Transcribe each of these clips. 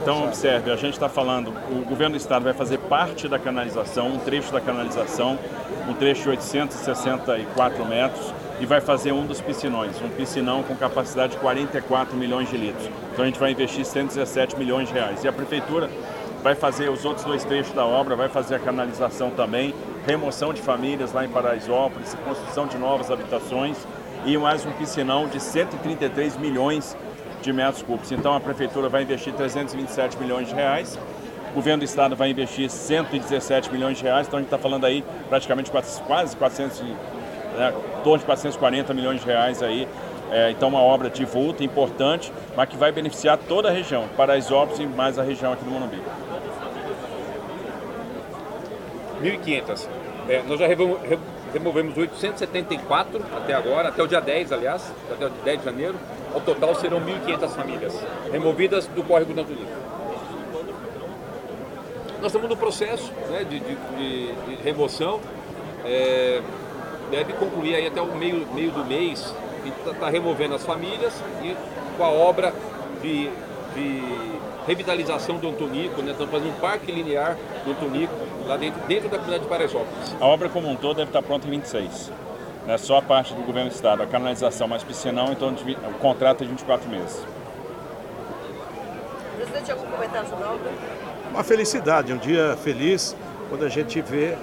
Então, observe, a gente está falando, o governo do estado vai fazer parte da canalização, um trecho da canalização, um trecho de 864 metros, e vai fazer um dos piscinões, um piscinão com capacidade de 44 milhões de litros. Então a gente vai investir 117 milhões de reais. E a prefeitura vai fazer os outros dois trechos da obra, vai fazer a canalização também, remoção de famílias lá em Paraisópolis, construção de novas habitações e mais um piscinão de 133 milhões de metros cúbicos. Então a prefeitura vai investir 327 milhões de reais, o governo do estado vai investir 117 milhões de reais, então a gente está falando aí praticamente quase 400, né, torno de 440 milhões de reais aí. É, então uma obra de vulto importante, mas que vai beneficiar toda a região, Paraisópolis e mais a região aqui do Monumbi. 1.500. É, nós já removemos 874 até agora, até o dia 10, aliás, até o dia 10 de janeiro. Ao total serão 1.500 famílias removidas do córrego do Antônio. Nós estamos no processo né, de, de, de, remoção. É, deve concluir aí até o meio, meio do mês. Está tá removendo as famílias e com a obra de, de revitalização do Antonico, né? estamos fazendo um parque linear do Antonico lá dentro, dentro da comunidade de Paraisópolis. A obra como um todo deve estar pronta em 26. Né? Só a parte do governo do estado, a canalização mais piscinão, então o contrato é de 24 meses. Presidente, algum comentário sobre a obra? Uma felicidade, um dia feliz quando a gente vê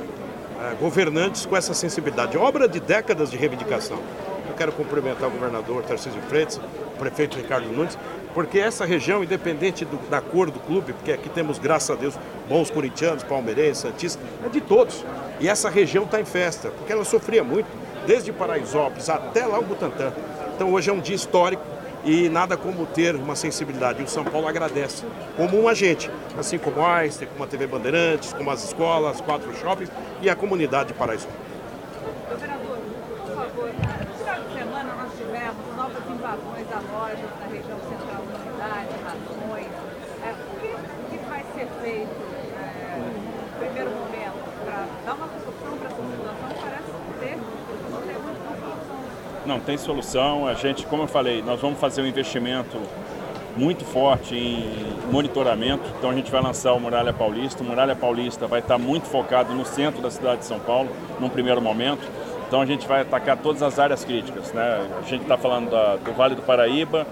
é, governantes com essa sensibilidade. Obra de décadas de reivindicação. Eu quero cumprimentar o governador Tarcísio Freitas, o prefeito Ricardo Nunes, porque essa região, independente do, da cor do clube, porque aqui temos, graças a Deus, bons corintianos, palmeirenses, santistas, é de todos. E essa região está em festa, porque ela sofria muito, desde Paraisópolis até lá o Butantã. Então hoje é um dia histórico e nada como ter uma sensibilidade. E o São Paulo agradece, como um agente, assim como a Einstein, como a TV Bandeirantes, como as escolas, quatro shoppings e a comunidade de Paraisópolis. Governador, por favor, no final de semana nós tivemos novas invasões a lojas na região central da cidade, rações. É, o, que, que, vai ser feito é, no primeiro momento para dar uma solução para essa situação? Parece ter, não tem muita solução. Não, tem solução. A gente, como eu falei, nós vamos fazer um investimento muito forte em monitoramento. Então a gente vai lançar o Muralha Paulista. O Muralha Paulista vai estar muito focado no centro da cidade de São Paulo, num primeiro momento. Então a gente vai atacar todas as áreas críticas. Né? A gente está falando da, do Vale do Paraíba,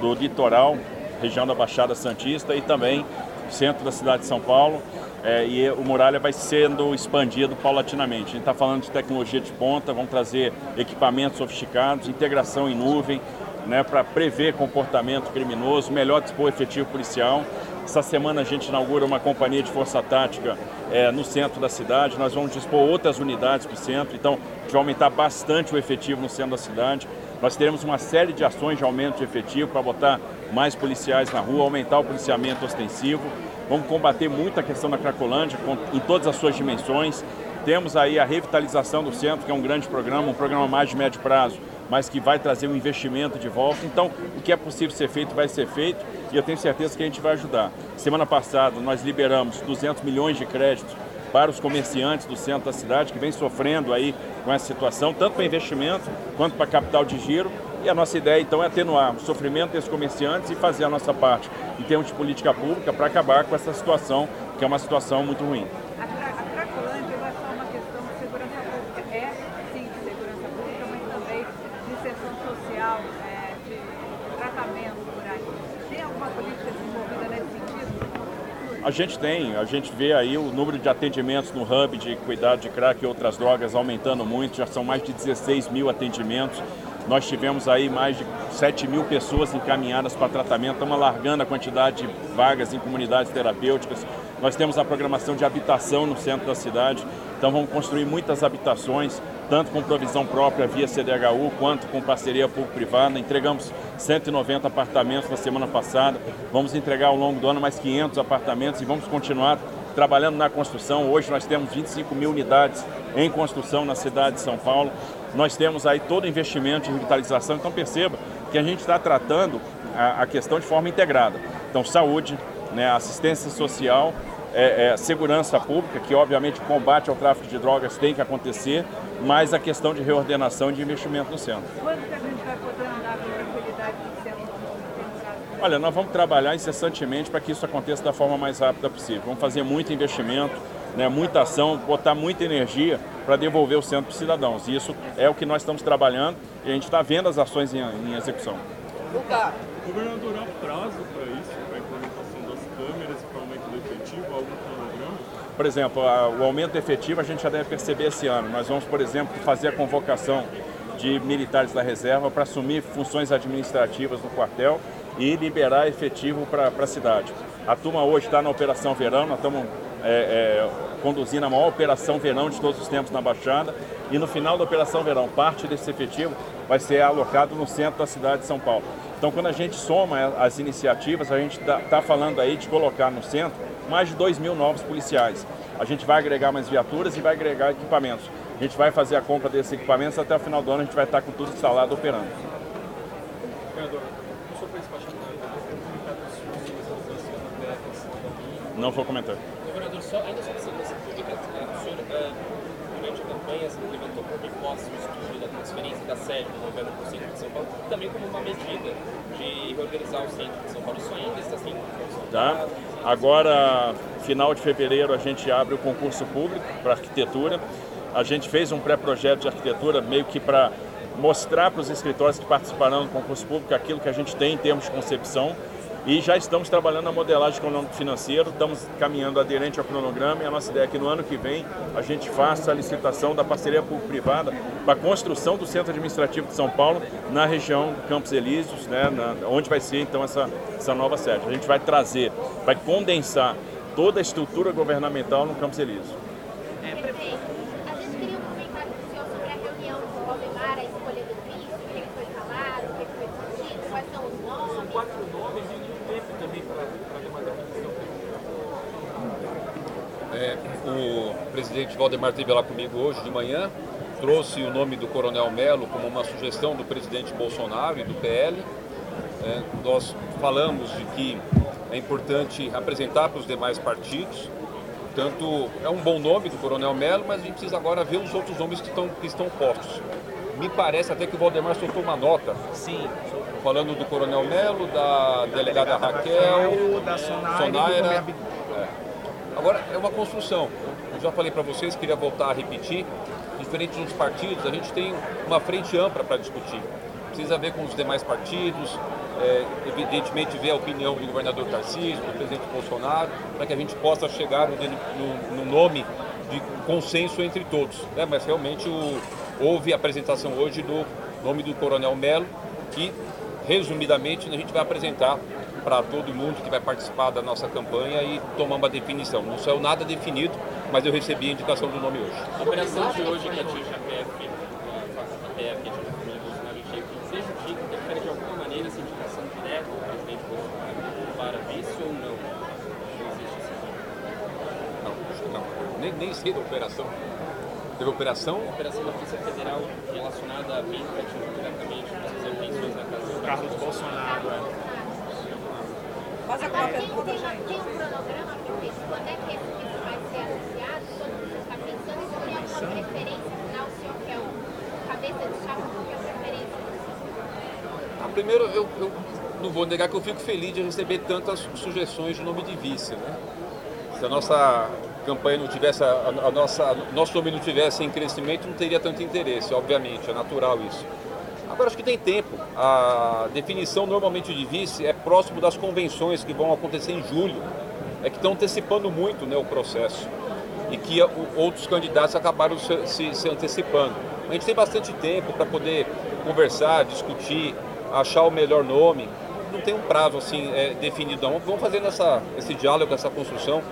do litoral, região da Baixada Santista e também centro da cidade de São Paulo. É, e o Muralha vai sendo expandido paulatinamente. A gente está falando de tecnologia de ponta, vamos trazer equipamentos sofisticados, integração em nuvem, né, para prever comportamento criminoso, melhor dispor efetivo policial. Essa semana a gente inaugura uma companhia de força tática é, no centro da cidade. Nós vamos dispor outras unidades para o centro, então a gente vai aumentar bastante o efetivo no centro da cidade. Nós teremos uma série de ações de aumento de efetivo para botar mais policiais na rua, aumentar o policiamento ostensivo. Vamos combater muito a questão da Cracolândia em todas as suas dimensões. Temos aí a revitalização do centro, que é um grande programa, um programa mais de médio prazo, mas que vai trazer um investimento de volta. Então, o que é possível ser feito vai ser feito e eu tenho certeza que a gente vai ajudar. Semana passada, nós liberamos 200 milhões de créditos para os comerciantes do centro da cidade que vem sofrendo aí com essa situação, tanto para investimento quanto para capital de giro. E a nossa ideia então é atenuar o sofrimento desses comerciantes e fazer a nossa parte em termos de política pública para acabar com essa situação, que é uma situação muito ruim. A gente tem, a gente vê aí o número de atendimentos no hub de cuidado de crack e outras drogas aumentando muito, já são mais de 16 mil atendimentos. Nós tivemos aí mais de 7 mil pessoas encaminhadas para tratamento, estamos alargando a quantidade de vagas em comunidades terapêuticas. Nós temos a programação de habitação no centro da cidade, então vamos construir muitas habitações, tanto com provisão própria via CDHU, quanto com parceria público-privada. Entregamos 190 apartamentos na semana passada, vamos entregar ao longo do ano mais 500 apartamentos e vamos continuar trabalhando na construção. Hoje nós temos 25 mil unidades em construção na cidade de São Paulo. Nós temos aí todo o investimento em revitalização, então perceba que a gente está tratando a, questão de forma integrada. Então, saúde, né, assistência social, é, é, segurança pública, que obviamente combate ao tráfico de drogas tem que acontecer, mas a questão de reordenação e de investimento no centro. Quando que a gente vai poder andar com tranquilidade no centro? Olha, nós vamos trabalhar incessantemente para que isso aconteça da forma mais rápida possível. Vamos fazer muito investimento, né, muita ação, botar muita energia para devolver o centro para os cidadãos. E isso é o que nós estamos trabalhando e a gente está vendo as ações em, em execução. Governador, há prazo para isso, para a implementação das câmeras e para o aumento do efetivo, algum cronograma? Por exemplo, o aumento efetivo a gente já deve perceber esse ano. Nós vamos, por exemplo, fazer a convocação de militares da reserva para assumir funções administrativas no quartel e liberar efetivo para a cidade. A turma hoje está na Operação Verão, nós estamos é, é, conduzindo a maior Operação Verão de todos os tempos na Baixada e no final da Operação Verão, parte desse efetivo vai ser alocado no centro da cidade de São Paulo. Então, quando a gente soma as iniciativas, a gente está falando aí de colocar no centro mais de 2 mil novos policiais. A gente vai agregar mais viaturas e vai agregar equipamentos. A gente vai fazer a compra desses equipamentos até o final do ano, a gente vai estar com tudo instalado operando. Não vou comentar. Governador, só, ainda sobre segurança pública, o senhor, eh, durante a campanha, se levantou como hipótese o estudo da transferência da sede do governo para o centro de São Paulo, também como uma medida de reorganizar o centro de São Paulo. Isso ainda está sendo Tá? Agora, final de fevereiro, a gente abre o concurso público para arquitetura. A gente fez um pré-projeto de arquitetura meio que para mostrar para os escritórios que participarão do concurso público aquilo que a gente tem em termos de concepção e já estamos trabalhando a modelagem econômico-financeira, estamos caminhando aderente ao cronograma e a nossa ideia é que no ano que vem a gente faça a licitação da parceria público-privada para a construção do Centro Administrativo de São Paulo na região do Campos Elíseos, né, na, onde vai ser então essa, essa nova sede. A gente vai trazer, vai condensar toda a estrutura governamental no Campos Elíseos. Prefeito, a gente queria um comentário do senhor sobre a reunião com o Valdemar, a escolha do vice, o que foi falado, o que foi discutido, quais são os nomes. Quatro nomes e É, o presidente Valdemar esteve lá comigo hoje de manhã, trouxe o nome do Coronel Melo como uma sugestão do presidente Bolsonaro e do PL. É, nós falamos de que é importante apresentar para os demais partidos. Portanto, é um bom nome do Coronel Melo, mas a gente precisa agora ver os outros nomes que estão, que estão postos. Me parece até que o Valdemar soltou uma nota. Sim, Falando do Coronel Melo, da delegada Raquel, da Sonaira, Sonaira. É. Agora, é uma construção. Eu já falei para vocês, queria voltar a repetir. Diferente dos partidos, a gente tem uma frente ampla para discutir. Precisa ver com os demais partidos, é, evidentemente ver a opinião do governador Tarcísio, do presidente Bolsonaro, para que a gente possa chegar no, no- no nome de consenso entre todos. né? Mas realmente o- houve a apresentação hoje do nome do Coronel Melo, que resumidamente a gente vai apresentar para todo mundo que vai participar da nossa campanha e tomar uma definição. Não saiu nada definido, mas eu recebi a indicação do nome hoje. a operação de hoje que atinge a PF, a PF que atinge a família Bolsonaro e Chico, interfere de alguma maneira essa indicação direta do presidente Bolsonaro para vice ou não? Não existe esse não. Nem, nem sei da operação. Teve operação? A operação da Polícia Federal relacionada a mim, que atingiu diretamente as intenções na casa do Carlos Bolsonaro. é. Faz aquela Tem, pergunta, gente. tem um cronograma, prefeito? Quando é que esse vice vai ser anunciado? Quando o senhor está pensando? E se tem alguma preferência final? O senhor quer um cabeça de chapa? Qual é a preferência do senhor? Ah, primeiro, eu, eu não vou negar que eu fico feliz de receber tantas sugestões de nome de vice. Né? Se a nossa campanha não tivesse, a, a nossa, nosso nome não tivesse em crescimento, não teria tanto interesse, obviamente, é natural isso. Agora acho que tem tempo. A definição normalmente de vice é próximo das convenções que vão acontecer em julho. É que estão antecipando muito né, o processo. E que outros candidatos acabaram se, se- antecipando. A gente tem bastante tempo para poder conversar, discutir, achar o melhor nome. Não tem um prazo assim é, definido. Vamos fazendo essa, esse diálogo, essa construção.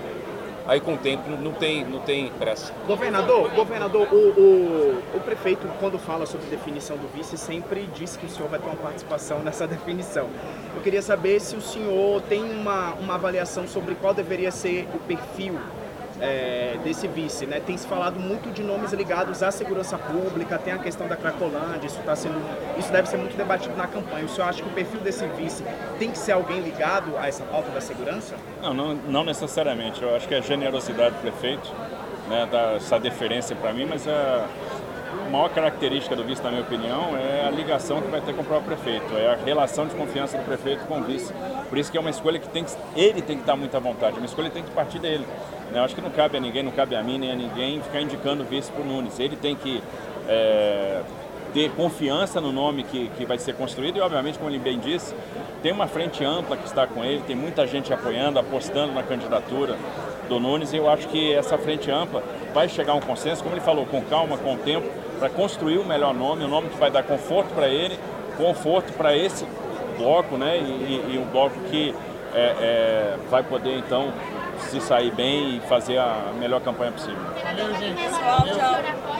Aí com o tempo não- tem, não tem pressa. Governador, governador, o, o, o prefeito, quando fala sobre definição do vice, sempre diz que o senhor vai ter uma participação nessa definição. Eu queria saber se o senhor tem uma, uma avaliação sobre qual deveria ser o perfil é, desse vice, né? Tem se falado muito de nomes ligados à segurança pública, tem a questão da Cracolândia, isso tá sendo, isso deve ser muito debatido na campanha. O senhor acha que o perfil desse vice tem que ser alguém ligado a essa pauta da segurança? Não, não, não necessariamente. Eu acho que é a generosidade do prefeito, né, dar essa deferência para mim, mas é, maior característica do vice, na minha opinião, é a ligação que vai ter com o próprio prefeito, é a relação de confiança do prefeito com o vice. Por isso que é uma escolha que tem que, ele tem que estar muito à vontade, uma escolha que tem que partir dele. Né? Eu acho que não cabe a ninguém, não cabe a mim nem a ninguém ficar indicando vice para o Nunes. Ele tem que é, ter confiança no nome que, que vai ser construído e, obviamente, como ele bem disse, tem uma frente ampla que está com ele, tem muita gente apoiando, apostando na candidatura do Nunes e eu acho que essa frente ampla vai chegar a um consenso, como ele falou, com calma, com o tempo, para construir o melhor nome, o nome que vai dar conforto para ele, conforto para esse bloco, né? E, e, um bloco que é, é, vai poder então se sair bem e fazer a melhor campanha possível. Do senhor